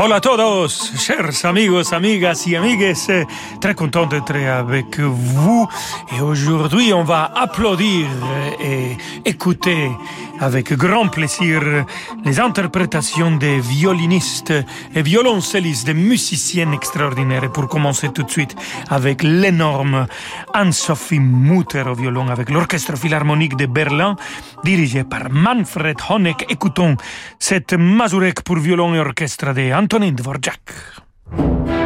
Hola a todos, chers amigos, amigas y amigues. Très content d'être avec vous. Et aujourd'hui, on va applaudir et écouter avec grand plaisir les interprétations des violinistes et violoncellistes, des musiciens extraordinaires. Et pour commencer tout de suite avec l'énorme Anne-Sophie Mutter au violon avec l'Orchestre Philharmonique de Berlin, dirigé par Manfred Honeck. Écoutons cette mazurek pour violon et orchestre de Antonin Dvorak.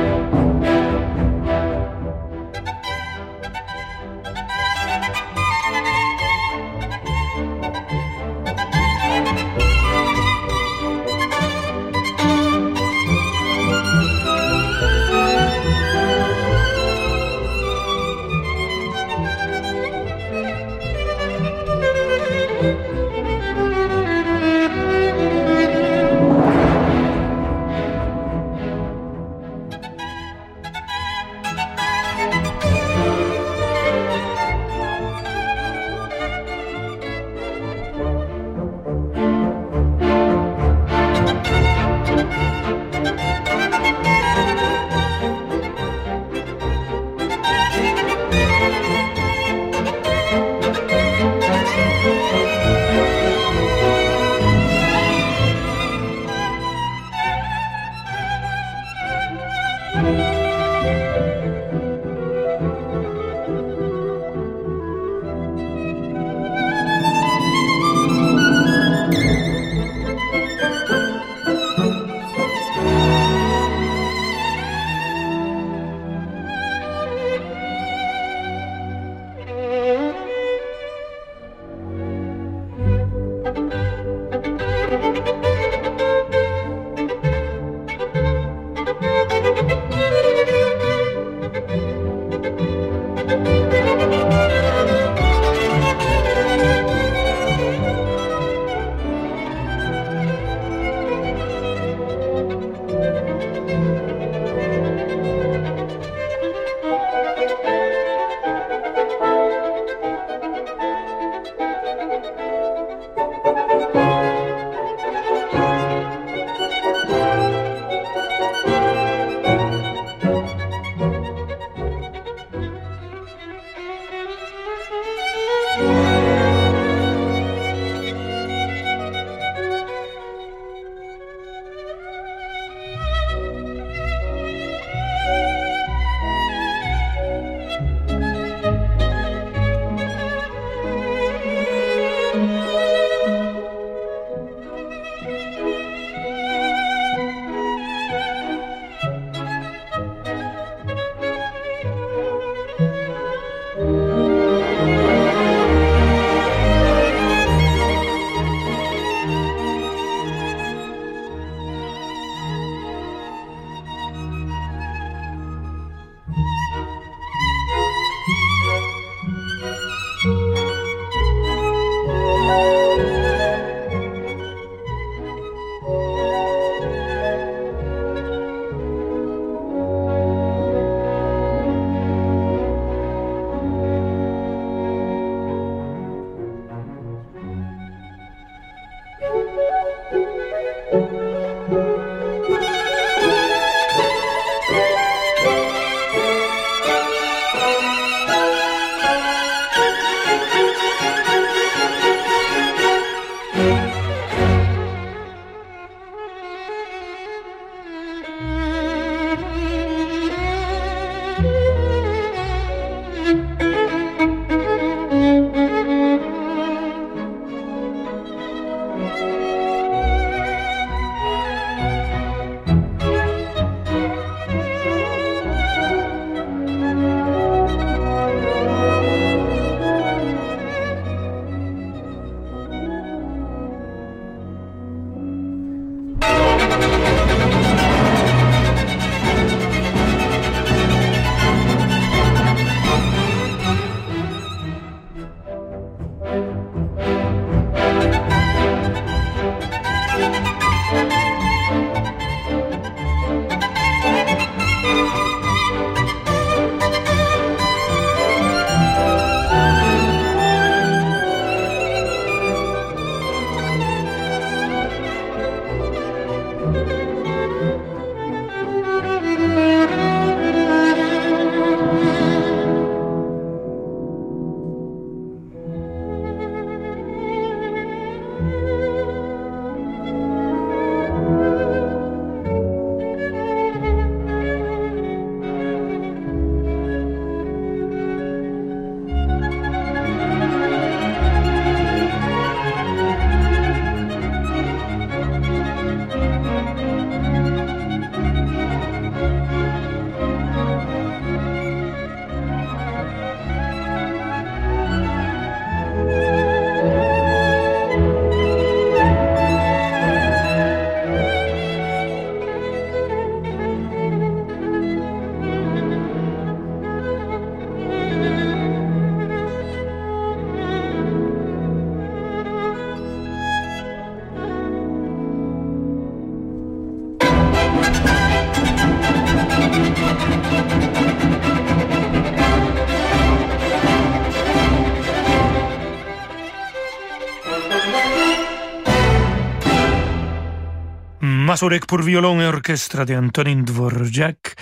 Mazurek pour violon et orchestre de Antonin Dvorak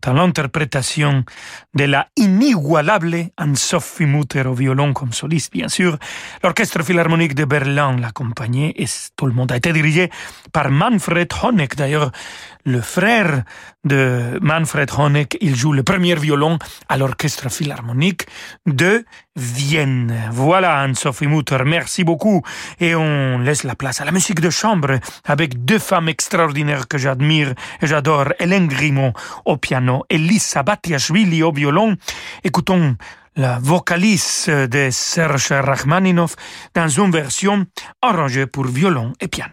dans l'interprétation de la inigualable Anne-Sophie Mutter au violon comme soliste, bien sûr. L'orchestre philharmonique de Berlin l'accompagnait et tout le monde a été dirigé par Manfred Honeck. D'ailleurs, le frère de Manfred Honeck, il joue le premier violon à l'orchestre philharmonique de Vienne. Voilà Anne-Sophie Mutter, merci beaucoup. Et on laisse la place à la musique de chambre avec deux femmes extraordinaires que j'admire et j'adore, Hélène Grimaud au piano et Lisa Batiashvili au violon. Écoutons la vocaliste de Serge Rachmaninov dans une version arrangée pour violon et piano.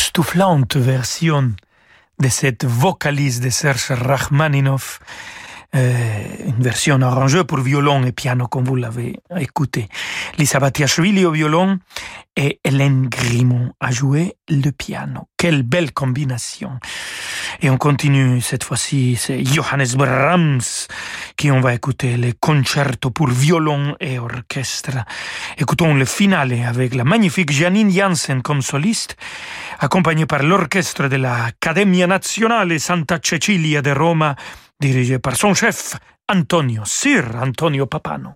Époustouflante version de cette vocalise de Serge Rachmaninov, euh, une version arrangée pour violon et piano comme vous l'avez écouté. Lisa Batiashvili au violon et Hélène Grimont a joué le piano. Quelle belle combinaison. Et on continue cette fois-ci, c'est Johannes Brahms qui on va écouter le concerto pour violon et orchestre. Écoutons le finale avec la magnifique Janine Janssen comme soliste, accompagnée par l'orchestre de l'Accademia Nazionale Santa Cecilia de Roma, dirigé par son chef Antonio, Sir Antonio Papano.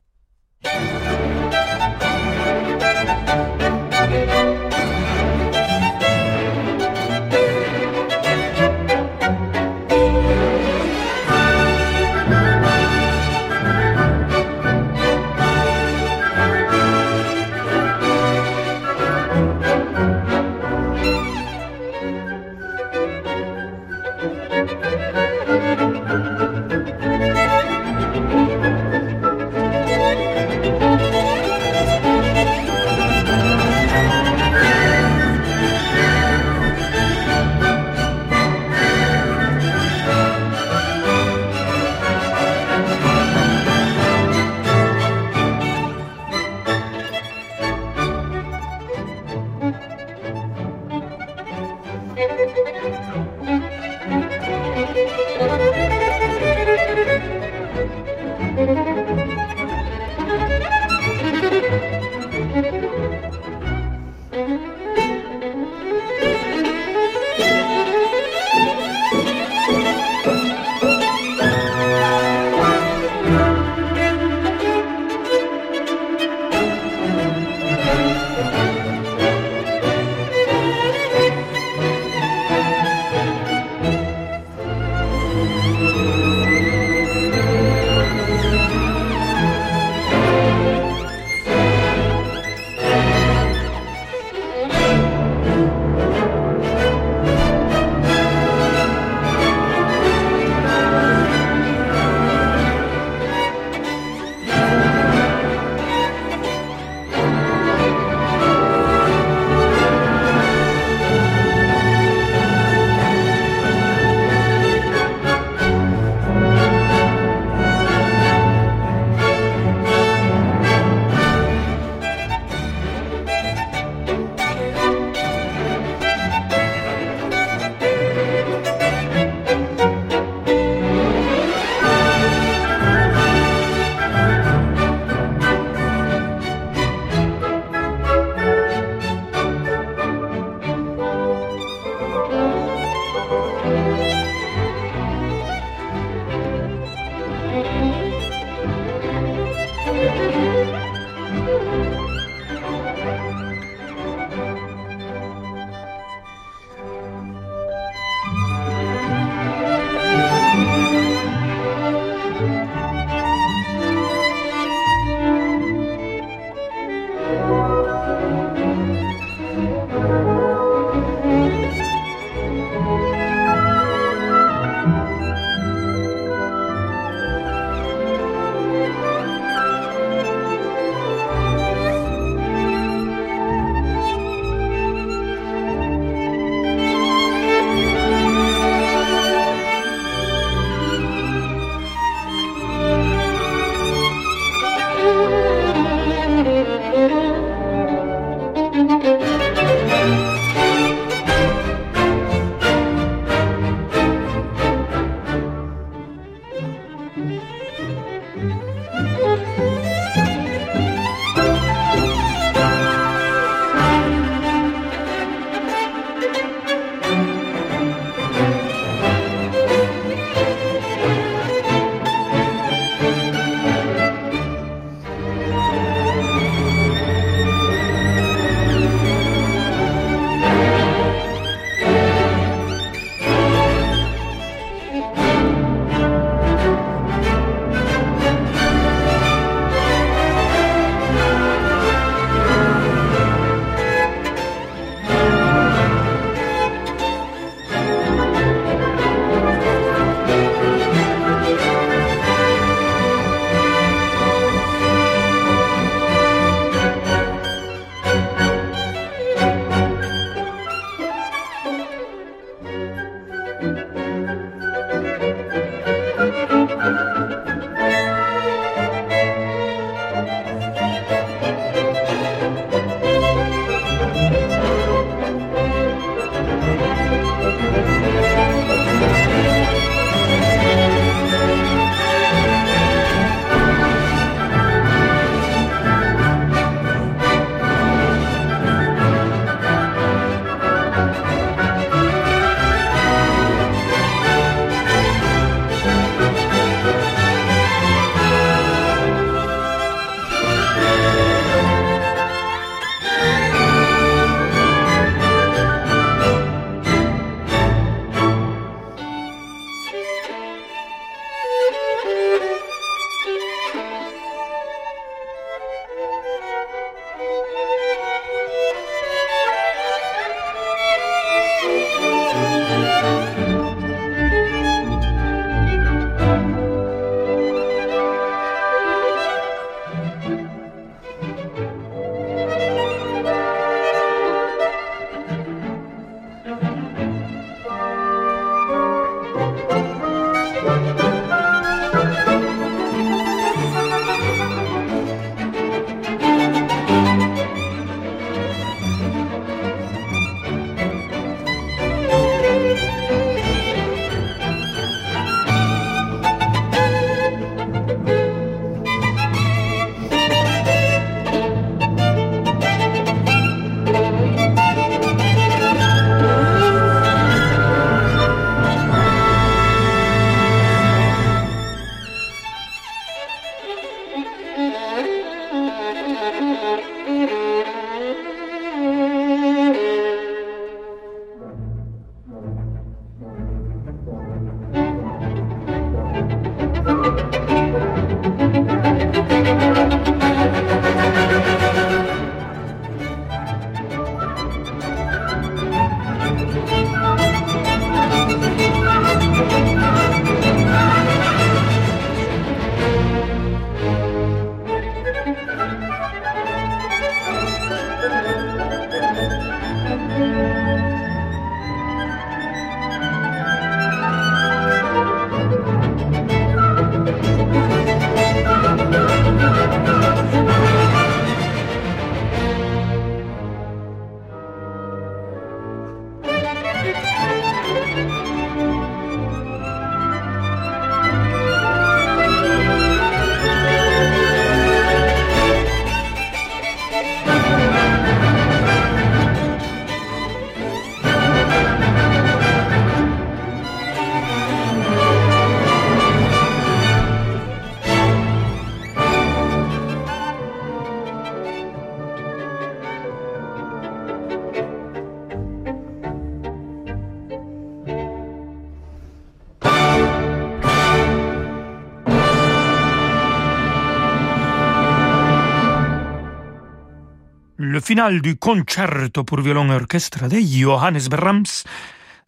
Finale du concerto pour violon et orchestre de Johannes Brahms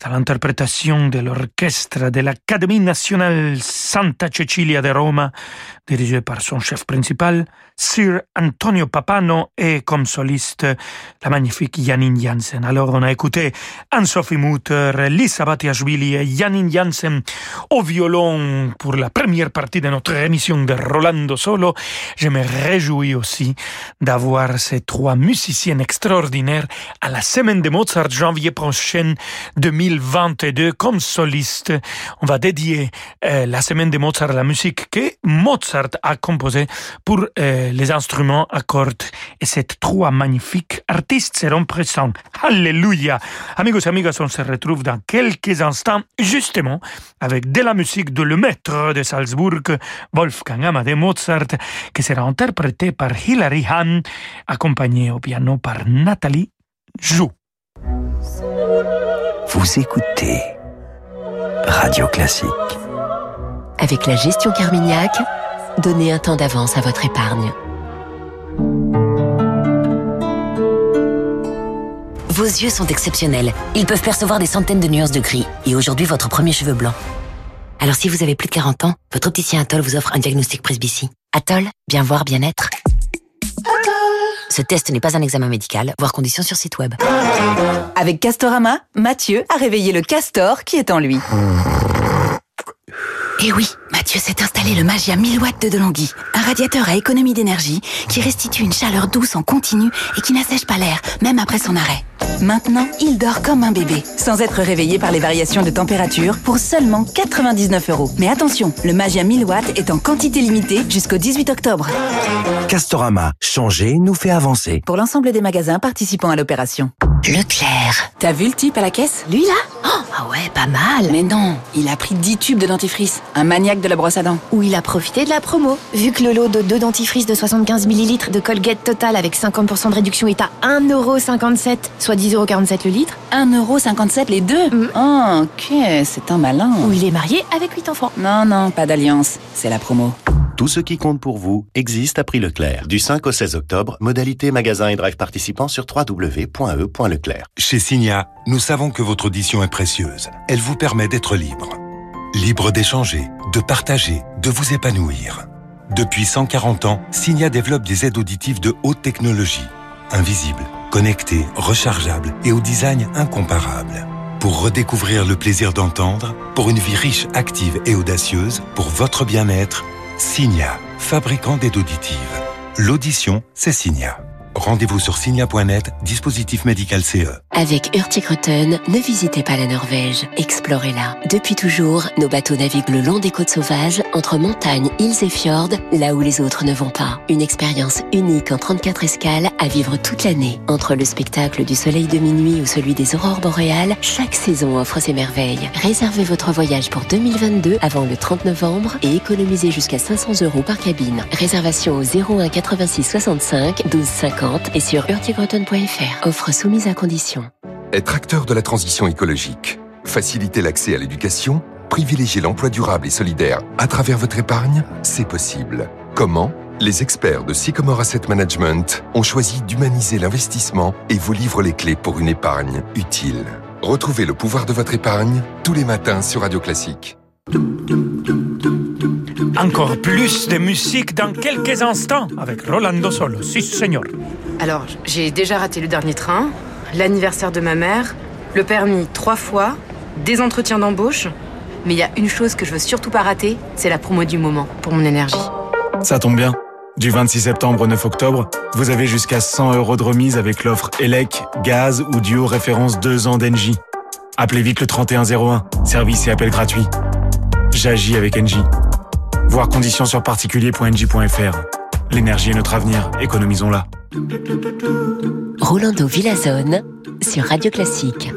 dans l'interprétation de l'orchestre de l'Académie nationale Santa Cecilia de Roma, dirigé par son chef principal, Sir Antonio Papano, et comme soliste, la magnifique Janine Janssen. Alors, on a écouté Anne-Sophie Mutter, Lisa Batiashvili et Janine Janssen au violon pour la première partie de notre émission de Rolando Solo. Je me réjouis aussi d'avoir ces trois musiciens extraordinaires à la semaine de Mozart janvier prochain 2022 comme soliste. On va dédier euh, la semaine de Mozart la musique que Mozart a composée pour euh, les instruments à cordes. Et ces trois magnifiques artistes seront présents. Alléluia! Amigos amigas, on se retrouve dans quelques instants, justement, avec de la musique de le maître de Salzbourg, Wolfgang Amadeus Mozart, qui sera interprété par Hilary Hahn, accompagné au piano par Nathalie Jou. Vous écoutez Radio Classique. Avec la gestion Carmignac, donnez un temps d'avance à votre épargne. Vos yeux sont exceptionnels. Ils peuvent percevoir des centaines de nuances de gris. Et aujourd'hui, votre premier cheveu blanc. Alors si vous avez plus de 40 ans, votre opticien Atoll vous offre un diagnostic presbytie. Atoll, bien voir, bien être. Ce test n'est pas un examen médical, voire conditions sur site web. Avec Castorama, Mathieu a réveillé le castor qui est en lui. Et oui, Mathieu s'est installé le Magia 1000 watts de Delonghi, un radiateur à économie d'énergie qui restitue une chaleur douce en continu et qui n'assèche pas l'air, même après son arrêt. Maintenant, il dort comme un bébé, sans être réveillé par les variations de température pour seulement 99 euros. Mais attention, le Magia 1000 watts est en quantité limitée jusqu'au 18 octobre. Castorama, changer nous fait avancer. Pour l'ensemble des magasins participant à l'opération. Leclerc. T'as vu le type à la caisse? Lui là? Oh, Ah ouais, pas mal. Mais non, il a pris 10 tubes de dentifrice. Un maniaque de la brosse à dents. Ou il a profité de la promo. Vu que le lot de deux dentifrices de 75 ml de Colgate Total avec 50% de réduction est à 1,57€, soit 10,47€ le litre. 1,57€ les deux? Oh, ok, c'est un malin. Ou il est marié avec 8 enfants. Non, non, pas d'alliance. C'est la promo. Tout ce qui compte pour vous existe à prix Leclerc. Du 5 au 16 octobre, modalité magasin et drive participants sur www.e.leclerc. Chez Signa, nous savons que votre audition est précieuse. Elle vous permet d'être libre. Libre d'échanger, de partager, de vous épanouir. Depuis 140 ans, Signa développe des aides auditives de haute technologie. Invisibles, connectées, rechargeables et au design incomparable. Pour redécouvrir le plaisir d'entendre, pour une vie riche, active et audacieuse, pour votre bien-être, Signa, fabricant d'aides auditives. L'audition, c'est Signa. Rendez-vous sur signa.net, dispositif médical. CE. Avec Hurtigruten, ne visitez pas la Norvège, explorez-la. Depuis toujours, nos bateaux naviguent le long des côtes sauvages, entre montagnes, îles et fjords, là où les autres ne vont pas. Une expérience unique en 34 escales à vivre toute l'année. Entre le spectacle du soleil de minuit ou celui des aurores boréales, chaque saison offre ses merveilles. Réservez votre voyage pour 2022 avant le 30 novembre et économisez jusqu'à 500 euros par cabine. Réservation au 01 86 65 12 50 et sur hurtigruten.fr. Offre soumise à condition. Être acteur de la transition écologique, faciliter l'accès à l'éducation, privilégier l'emploi durable et solidaire à travers votre épargne, c'est possible. Comment? Les experts de Sycomore Asset Management ont choisi d'humaniser l'investissement et vous livrent les clés pour une épargne utile. Retrouvez le pouvoir de votre épargne tous les matins sur Radio Classique. Encore plus de musique dans quelques instants avec Rolando Solo. Si, señor. Alors, j'ai déjà raté le dernier train, l'anniversaire de ma mère, le permis trois fois, des entretiens d'embauche. Mais il y a une chose que je veux surtout pas rater, c'est la promo du moment pour mon énergie. Ça tombe bien. Du 26 septembre au 9 octobre, vous avez jusqu'à 100 euros de remise avec l'offre ELEC, gaz ou duo référence 2 ans d'Engie. Appelez vite le 3101, service et appel gratuit. J'agis avec Engie. Voir conditions sur particulier.engie.fr. L'énergie est notre avenir, économisons-la. Rolando Villazone sur Radio Classique.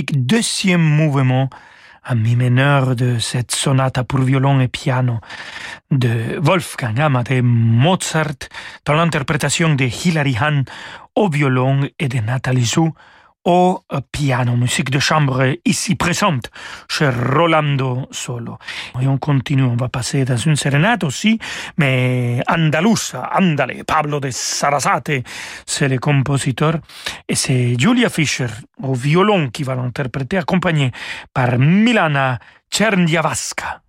Deuxième mouvement à mi mineur de cette sonate pour violon et piano de Wolfgang Amadeus Mozart dans l'interprétation de Hilary Hahn au violon et de Nathalie Zou au piano, musique de chambre ici présente chez Rolando Solo. Et on continue, on va passer dans une sérénade aussi, mais andalusa, andale, Pablo de Sarasate, c'est le compositeur, et c'est Julia Fischer au violon qui va l'interpréter, accompagné par Milana Czerniawska.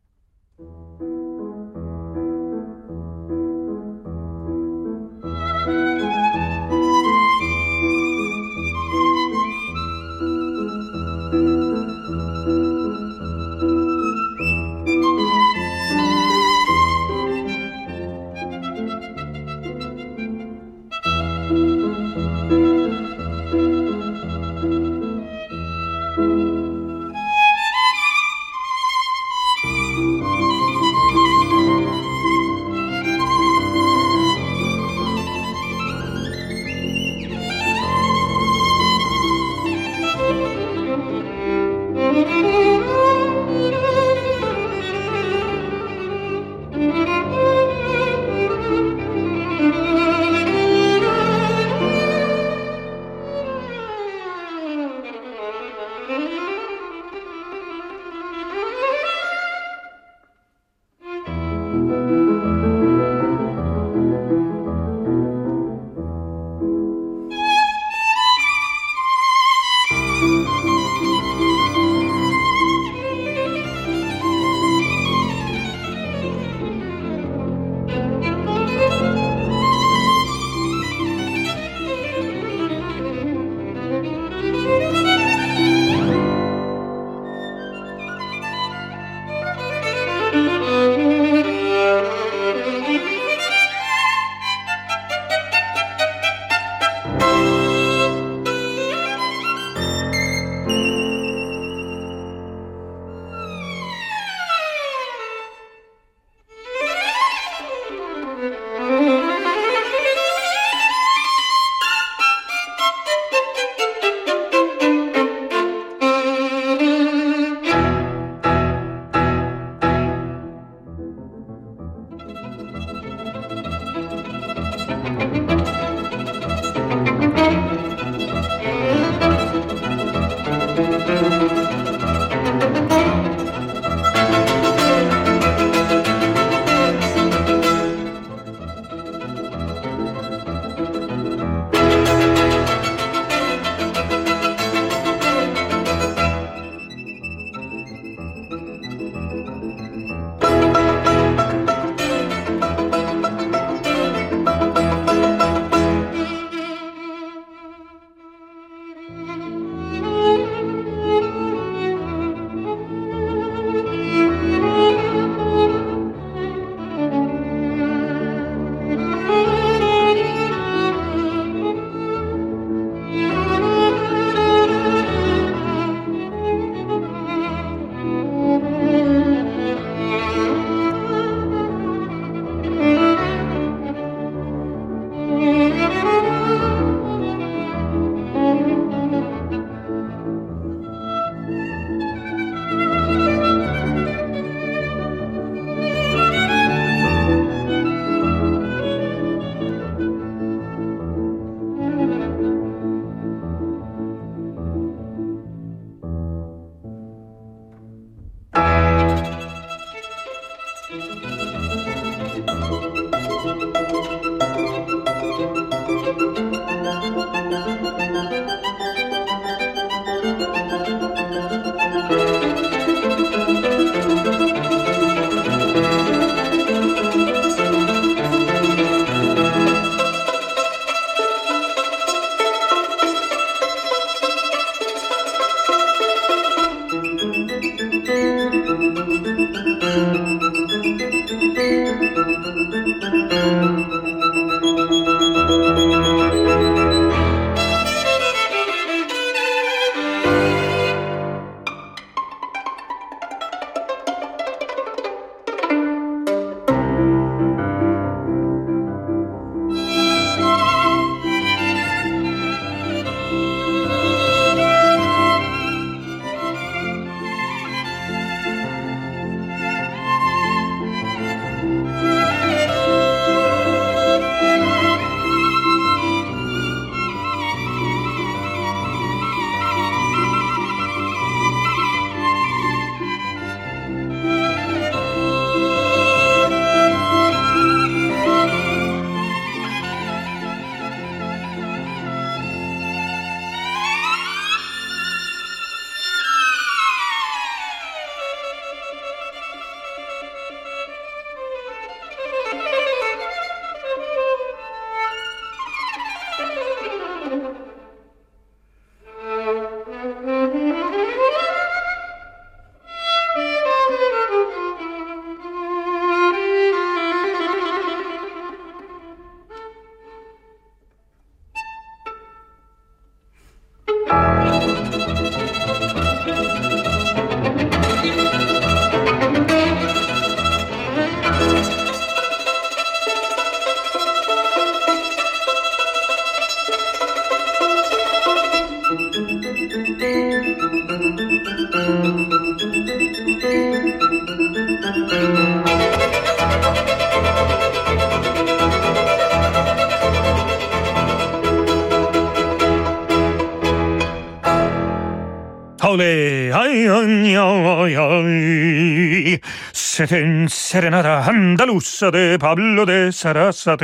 C'était une serenata andalouse de Pablo de Sarasate.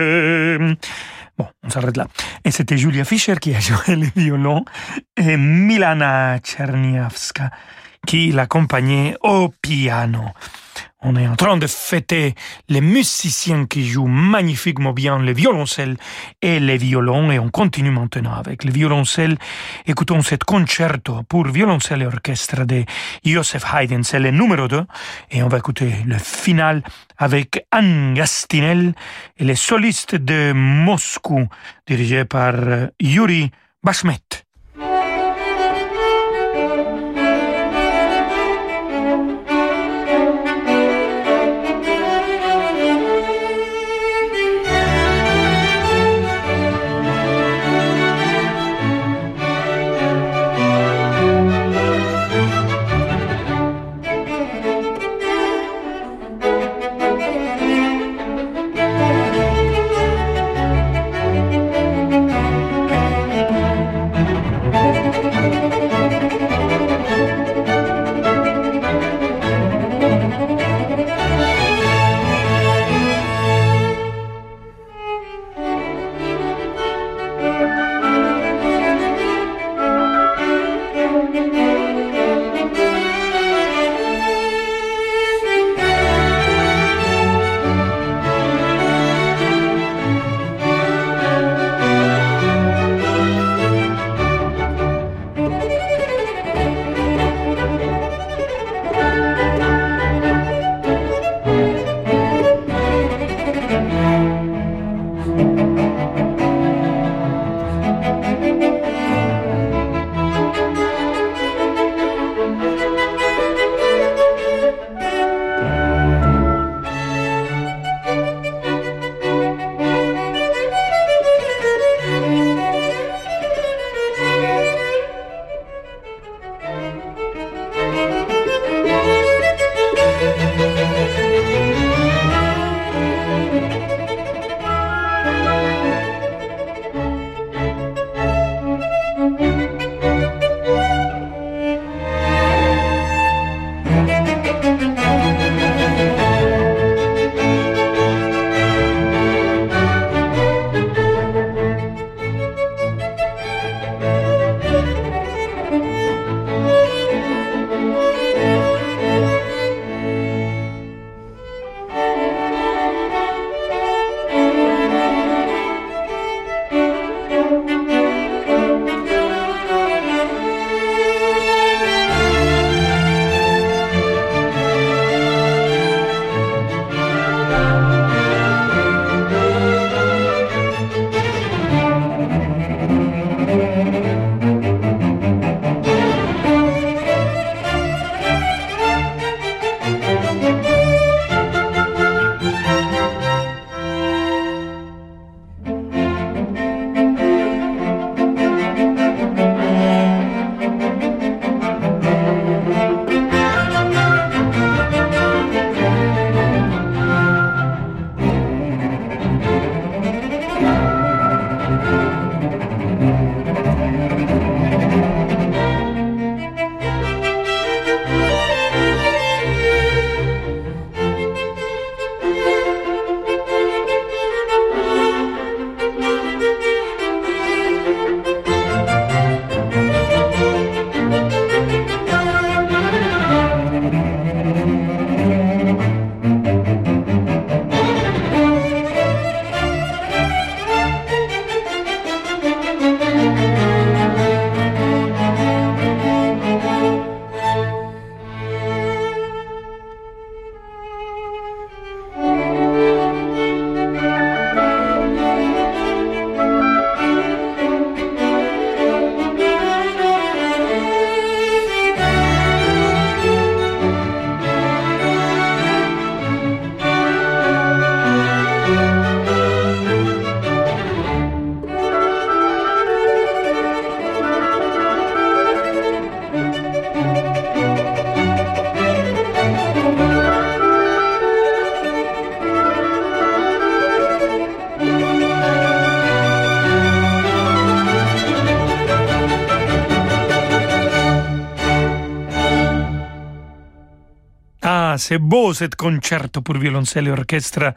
Bon, on s'arrête là. Et c'était Julia Fischer qui a joué le violon et Milana Czerniawska qui l'accompagnait au piano. On est en train de fêter les musiciens qui jouent magnifiquement bien le violoncelle et les violons et on continue maintenant avec le violoncelle. Écoutons cet concerto pour violoncelle et orchestre de Joseph Haydn, c'est le numéro 2 et on va écouter le final avec Anne Gastinel et les solistes de Moscou dirigés par Yuri Bashmet. C'est beau cet concerto pour violoncelle et orchestre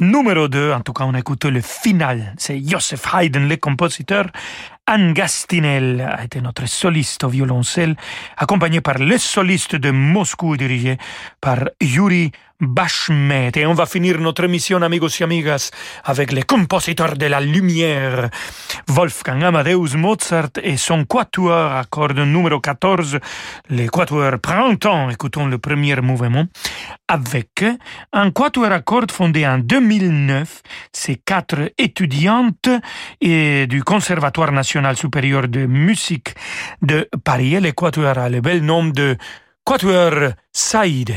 numéro 2. En tout cas, on a écouté le final. C'est Joseph Haydn, le compositeur. Anne Gastinel a été notre soliste au violoncelle, accompagné par le soliste de Moscou dirigé par Yuri Bashmet. Et on va finir notre émission, amigos et amigas, avec les compositeurs de la lumière, Wolfgang Amadeus Mozart et son quatuor à cordes numéro 14, le quatuor Printemps. Écoutons le premier mouvement avec un quatuor à cordes fondé en 2009. Ces quatre étudiantes et du Conservatoire national supérieur de musique de Paris. Le quatuor a le bel nom de Quatuor Saïd.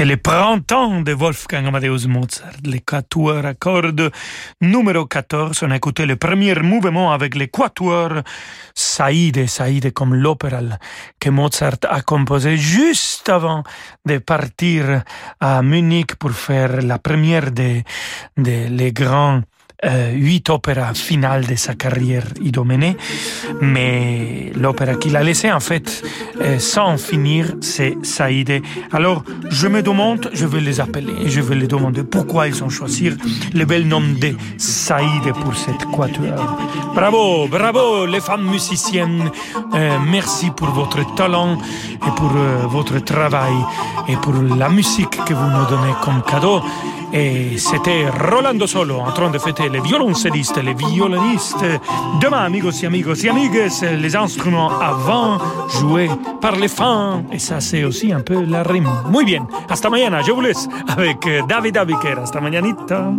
C'était le printemps de Wolfgang Amadeus Mozart, les quatuors à cordes numéro 14. On a écouté le premier mouvement avec les quatuors Saïde, Saïde comme l'opéra que Mozart a composé juste avant de partir à Munich pour faire la première des, des grands euh, huit opéras finales de sa carrière idoménée, mais l'opéra qu'il a laissé en fait euh, sans finir, c'est Saïde. Alors je me demande, je vais les appeler je vais les demander pourquoi ils ont choisi le bel nom de Saïde pour cette quatuor. Bravo, bravo les femmes musiciennes, euh, merci pour votre talent et pour votre travail et pour la musique que vous nous donnez comme cadeau. Et c'était Rolando Solo en train de fêter les violoncellistes, les violonistes. Demain, amigos y amigos y amigues, les instruments avant joués par les femmes. Et ça, c'est aussi un peu la rime. Muy bien. Hasta mañana. Je vous laisse avec David Abiquer. Hasta mañanita.